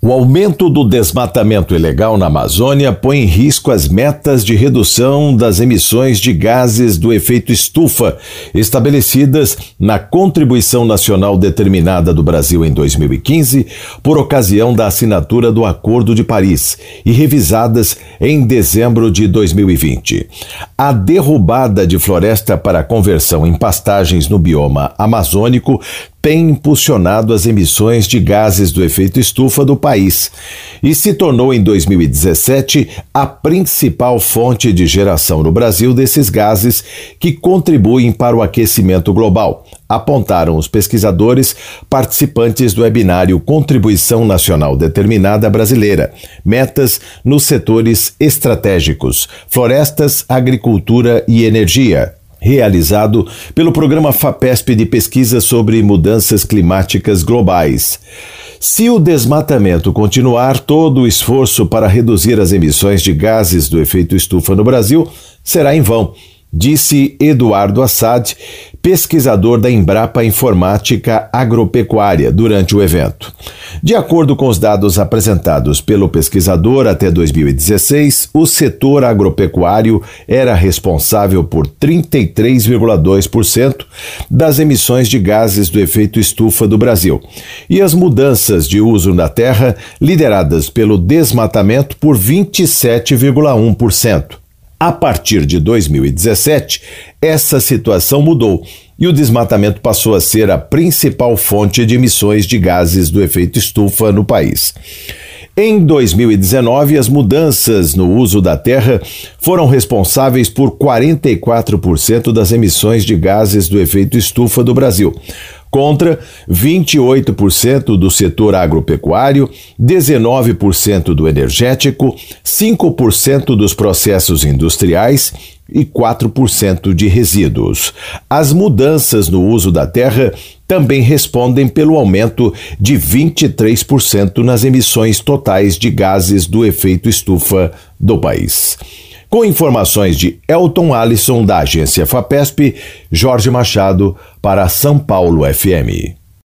O aumento do desmatamento ilegal na Amazônia põe em risco as metas de redução das emissões de gases do efeito estufa estabelecidas na Contribuição Nacional Determinada do Brasil em 2015, por ocasião da assinatura do Acordo de Paris e revisadas em dezembro de 2020. A derrubada de floresta para conversão em pastagens no bioma amazônico tem impulsionado as emissões de gases do efeito estufa do país e se tornou em 2017 a principal fonte de geração no Brasil desses gases que contribuem para o aquecimento global, apontaram os pesquisadores participantes do webinário Contribuição Nacional Determinada Brasileira, metas nos setores estratégicos, florestas, agricultura e energia realizado pelo programa FAPESP de pesquisa sobre mudanças climáticas globais. Se o desmatamento continuar, todo o esforço para reduzir as emissões de gases do efeito estufa no Brasil será em vão disse Eduardo Assad, pesquisador da Embrapa Informática Agropecuária, durante o evento. De acordo com os dados apresentados pelo pesquisador, até 2016, o setor agropecuário era responsável por 33,2% das emissões de gases do efeito estufa do Brasil, e as mudanças de uso na terra lideradas pelo desmatamento por 27,1%. A partir de 2017, essa situação mudou e o desmatamento passou a ser a principal fonte de emissões de gases do efeito estufa no país. Em 2019, as mudanças no uso da terra foram responsáveis por 44% das emissões de gases do efeito estufa do Brasil, contra 28% do setor agropecuário, 19% do energético, 5% dos processos industriais e 4% de resíduos. As mudanças no uso da terra também respondem pelo aumento de 23% nas emissões totais de gases do efeito estufa do país. Com informações de Elton Alisson, da agência FAPESP, Jorge Machado, para São Paulo FM.